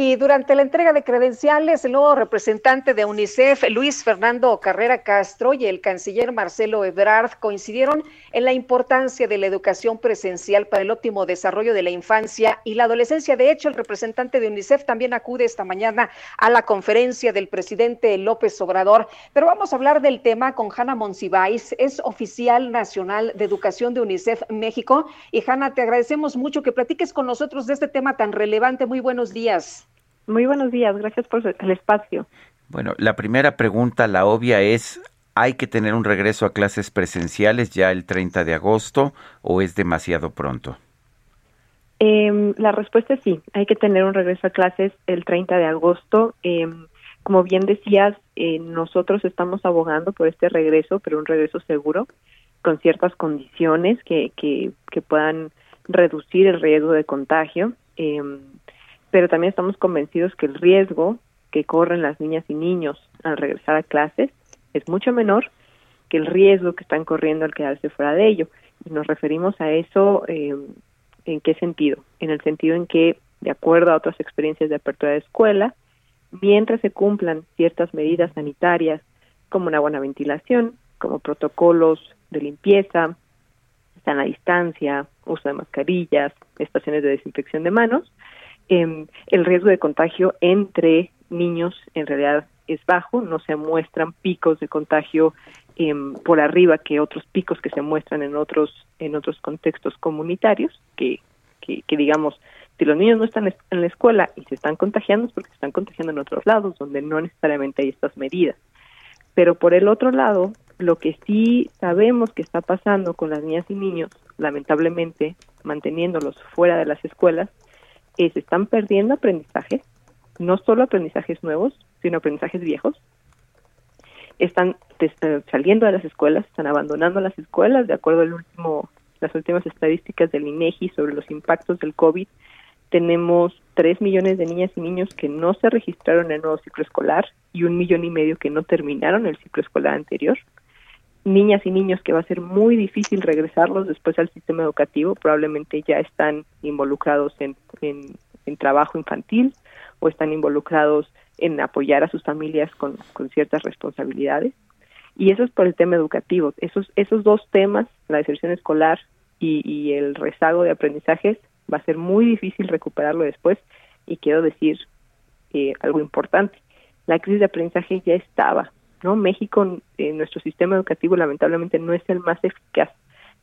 Y durante la entrega de credenciales, el nuevo representante de UNICEF, Luis Fernando Carrera Castro, y el canciller Marcelo Ebrard coincidieron en la importancia de la educación presencial para el óptimo desarrollo de la infancia y la adolescencia. De hecho, el representante de UNICEF también acude esta mañana a la conferencia del presidente López Obrador. Pero vamos a hablar del tema con Hanna Monsiváis, es oficial nacional de educación de UNICEF México. Y Hanna, te agradecemos mucho que platiques con nosotros de este tema tan relevante. Muy buenos días. Muy buenos días, gracias por el espacio. Bueno, la primera pregunta, la obvia es, ¿hay que tener un regreso a clases presenciales ya el 30 de agosto o es demasiado pronto? Eh, la respuesta es sí, hay que tener un regreso a clases el 30 de agosto. Eh, como bien decías, eh, nosotros estamos abogando por este regreso, pero un regreso seguro, con ciertas condiciones que, que, que puedan reducir el riesgo de contagio. Pero también estamos convencidos que el riesgo que corren las niñas y niños al regresar a clases es mucho menor que el riesgo que están corriendo al quedarse fuera de ello. Y nos referimos a eso eh, en qué sentido? En el sentido en que, de acuerdo a otras experiencias de apertura de escuela, mientras se cumplan ciertas medidas sanitarias como una buena ventilación, como protocolos de limpieza, sana distancia, uso de mascarillas, estaciones de desinfección de manos, eh, el riesgo de contagio entre niños en realidad es bajo, no se muestran picos de contagio eh, por arriba que otros picos que se muestran en otros en otros contextos comunitarios, que, que, que digamos, si los niños no están en la escuela y se están contagiando es porque se están contagiando en otros lados donde no necesariamente hay estas medidas. Pero por el otro lado, lo que sí sabemos que está pasando con las niñas y niños, lamentablemente manteniéndolos fuera de las escuelas, es están perdiendo aprendizajes, no solo aprendizajes nuevos, sino aprendizajes viejos. Están eh, saliendo de las escuelas, están abandonando las escuelas, de acuerdo al último, las últimas estadísticas del INEGI sobre los impactos del COVID. Tenemos tres millones de niñas y niños que no se registraron en el nuevo ciclo escolar y un millón y medio que no terminaron el ciclo escolar anterior niñas y niños que va a ser muy difícil regresarlos después al sistema educativo, probablemente ya están involucrados en, en, trabajo infantil o están involucrados en apoyar a sus familias con, con, ciertas responsabilidades. Y eso es por el tema educativo. Esos, esos dos temas, la deserción escolar y, y el rezago de aprendizajes, va a ser muy difícil recuperarlo después. Y quiero decir eh, algo importante. La crisis de aprendizaje ya estaba ¿no? México, en nuestro sistema educativo lamentablemente no es el más eficaz.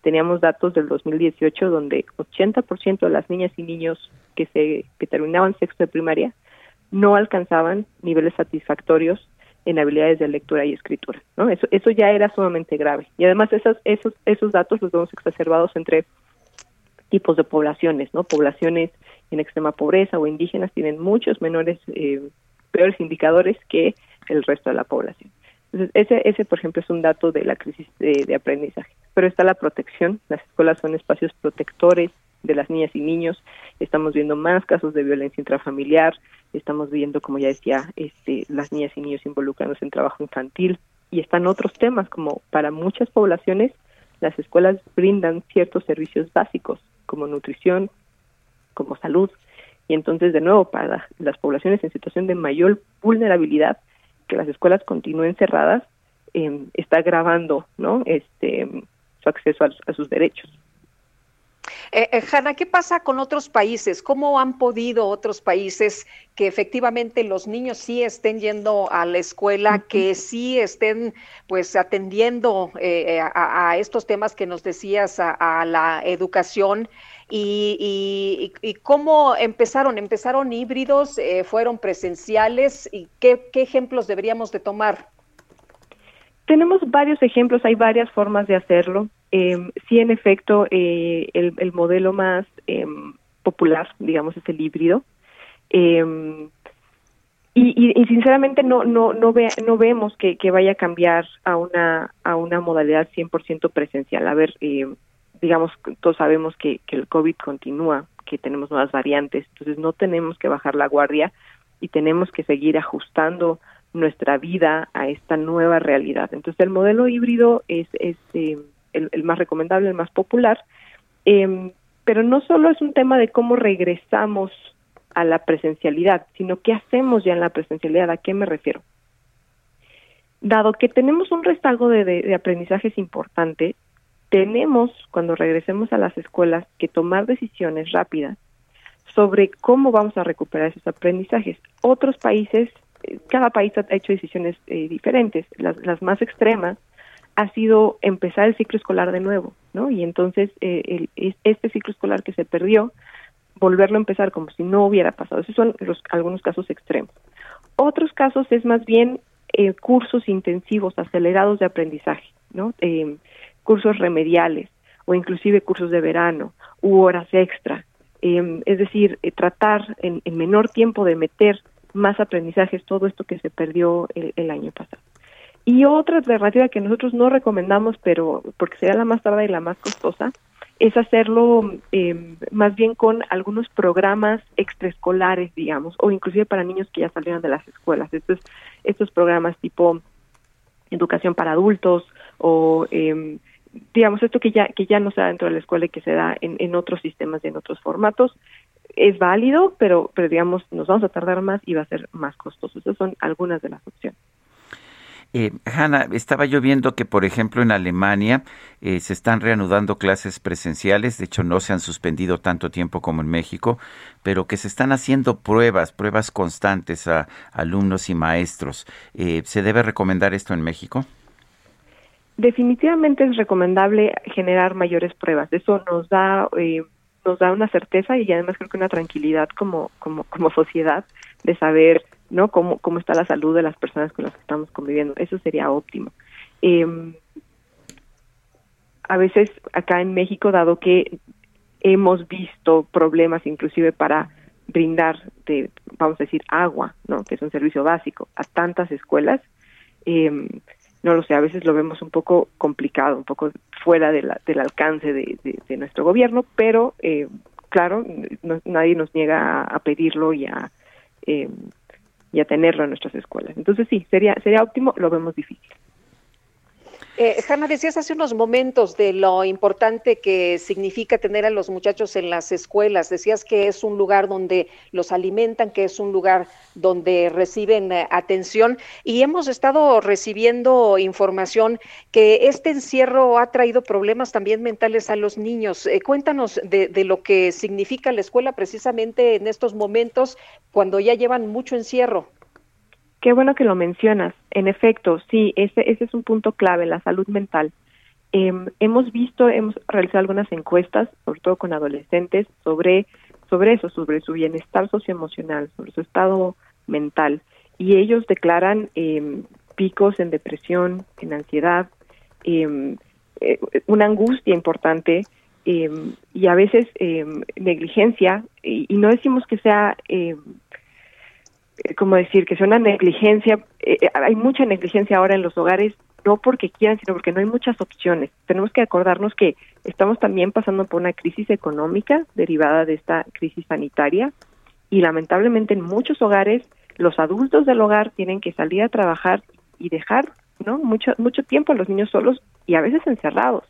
Teníamos datos del 2018 donde 80% de las niñas y niños que se que terminaban sexto de primaria no alcanzaban niveles satisfactorios en habilidades de lectura y escritura, ¿no? Eso eso ya era sumamente grave. Y además esos esos esos datos los vemos exacerbados entre tipos de poblaciones, ¿no? Poblaciones en extrema pobreza o indígenas tienen muchos menores eh, peores indicadores que el resto de la población ese, ese, por ejemplo, es un dato de la crisis de, aprendizaje. Pero está la protección. Las escuelas son espacios protectores de las niñas y niños. Estamos viendo más casos de violencia intrafamiliar. Estamos viendo, como ya decía, este, las niñas y niños involucrándose en trabajo infantil. Y están otros temas, como para muchas poblaciones, las escuelas brindan ciertos servicios básicos, como nutrición, como salud. Y entonces, de nuevo, para las poblaciones en situación de mayor vulnerabilidad, que las escuelas continúen cerradas está agravando no este su acceso a, sus derechos Eh, eh, Hanna, ¿qué pasa con otros países? ¿Cómo han podido otros países que efectivamente los niños sí estén yendo a la escuela, que sí estén pues atendiendo eh, a, estos temas que nos decías, a, la educación? Y, cómo empezaron? ¿Empezaron híbridos? ¿Fueron presenciales? ¿Y qué, qué ejemplos deberíamos de tomar? Tenemos varios ejemplos, hay varias formas de hacerlo. Eh, sí, en efecto, eh, el, modelo más em, popular, digamos, es el híbrido. Em, y, sinceramente no no no, ve, no vemos que, vaya a cambiar a una a una modalidad 100% presencial. A ver, digamos, todos sabemos que, que el COVID continúa, que tenemos nuevas variantes, entonces no tenemos que bajar la guardia y tenemos que seguir ajustando nuestra vida a esta nueva realidad. Entonces el modelo híbrido es, es el, más recomendable, el más popular, em, pero no solo es un tema de cómo regresamos a la presencialidad, sino qué hacemos ya en la presencialidad, ¿a qué me refiero? Dado que tenemos un rezago de, de aprendizajes importante, tenemos, cuando regresemos a las escuelas, que tomar decisiones rápidas sobre cómo vamos a recuperar esos aprendizajes. Otros países, eh, cada país ha hecho decisiones eh, diferentes. Las más extremas ha sido empezar el ciclo escolar de nuevo, ¿no? Y entonces eh, este ciclo escolar que se perdió, volverlo a empezar como si no hubiera pasado. Esos son los, algunos casos extremos. Otros casos es más bien eh, cursos intensivos, acelerados de aprendizaje, ¿no? Eh, cursos remediales o inclusive cursos de verano u horas extra. es decir, tratar en, menor tiempo de meter más aprendizajes, todo esto que se perdió el año pasado. Y otra alternativa que nosotros no recomendamos, pero porque sería la más tarda y la más costosa, es hacerlo eh, más bien con algunos programas extraescolares, digamos, o inclusive para niños que ya salieron de las escuelas. Estos, estos programas tipo educación para adultos o, eh, digamos, esto que ya, que ya no se da dentro de la escuela y que se da en, en otros sistemas y en otros formatos, es válido, pero, pero digamos, nos vamos a tardar más y va a ser más costoso. Esas son algunas de las opciones. Eh, Hanna, estaba yo viendo que, por ejemplo, en Alemania eh, se están reanudando clases presenciales, de hecho no se han suspendido tanto tiempo como en México, pero que se están haciendo pruebas, pruebas constantes a alumnos y maestros. Eh, ¿Se debe recomendar esto en México? Definitivamente es recomendable generar mayores pruebas. Eso nos da eh, nos da una certeza y además creo que una tranquilidad como como como sociedad de saber ¿no? Cómo, cómo está la salud de las personas con las que estamos conviviendo. Eso sería óptimo. Em, a veces acá en México, dado que hemos visto problemas inclusive para brindar, de, vamos a decir, agua, ¿no? que es un servicio básico, a tantas escuelas, eh, no lo sé, a veces lo vemos un poco complicado, un poco fuera de del alcance de, de, nuestro gobierno, pero eh, claro, nadie nos niega a, pedirlo y a, eh, y a tenerlo en nuestras escuelas. Entonces sí, sería, sería óptimo, lo vemos difícil. Eh, Hanna, decías hace unos momentos de lo importante que significa tener a los muchachos en las escuelas. Decías que es un lugar donde los alimentan, que es un lugar donde reciben eh, atención. Y hemos estado recibiendo información que este encierro ha traído problemas también mentales a los niños. Eh, cuéntanos de, de lo que significa la escuela precisamente en estos momentos cuando ya llevan mucho encierro. Qué bueno que lo mencionas. En efecto, sí, ese, ese es un punto clave, la salud mental. Em, hemos visto, hemos realizado algunas encuestas, sobre todo con adolescentes, sobre, sobre eso, sobre su bienestar socioemocional, sobre su estado mental. Y ellos declaran eh, picos en depresión, en ansiedad, em, eh, una angustia importante y a veces negligencia. Y, y, no decimos que sea eh, como decir, que sea una negligencia, eh, eh, hay mucha negligencia ahora en los hogares, no porque quieran, sino porque no hay muchas opciones. Tenemos que acordarnos que estamos también pasando por una crisis económica derivada de esta crisis sanitaria y lamentablemente en muchos hogares los adultos del hogar tienen que salir a trabajar y dejar no mucho mucho tiempo a los niños solos y a veces encerrados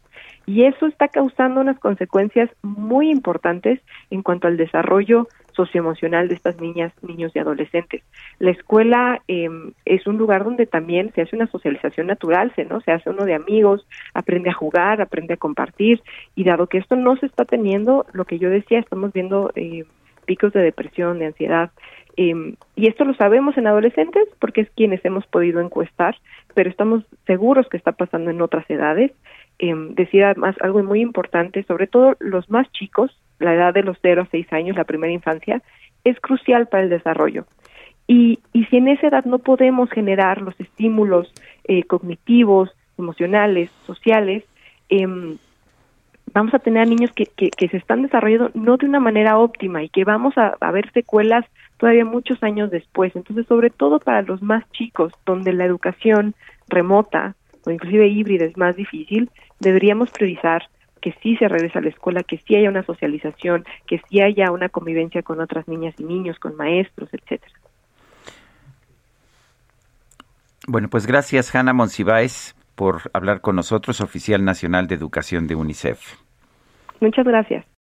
y eso está causando unas consecuencias muy importantes en cuanto al desarrollo socioemocional de estas niñas, niños y adolescentes. La escuela em, es un lugar donde también se hace una socialización natural, se, ¿no? Se hace uno de amigos, aprende a jugar, aprende a compartir, y dado que esto no se está teniendo, lo que yo decía, estamos viendo eh, picos de depresión, de ansiedad, em, y esto lo sabemos en adolescentes porque es quienes hemos podido encuestar, pero estamos seguros que está pasando en otras edades. Eh, decía además algo muy importante, sobre todo los más chicos, la edad de los 0 a 6 años, la primera infancia, es crucial para el desarrollo. Y, y si en esa edad no podemos generar los estímulos eh, cognitivos, emocionales, sociales, eh, vamos a tener niños que, que, que, se están desarrollando no de una manera óptima y que vamos a, a ver secuelas todavía muchos años después. Entonces, sobre todo para los más chicos, donde la educación remota o inclusive híbrida es más difícil, deberíamos priorizar que sí se regresa a la escuela, que sí haya una socialización, que sí haya una convivencia con otras niñas y niños, con maestros, etcétera. Bueno, pues gracias, Hanna Monsiváis, por hablar con nosotros, oficial nacional de educación de UNICEF. Muchas gracias.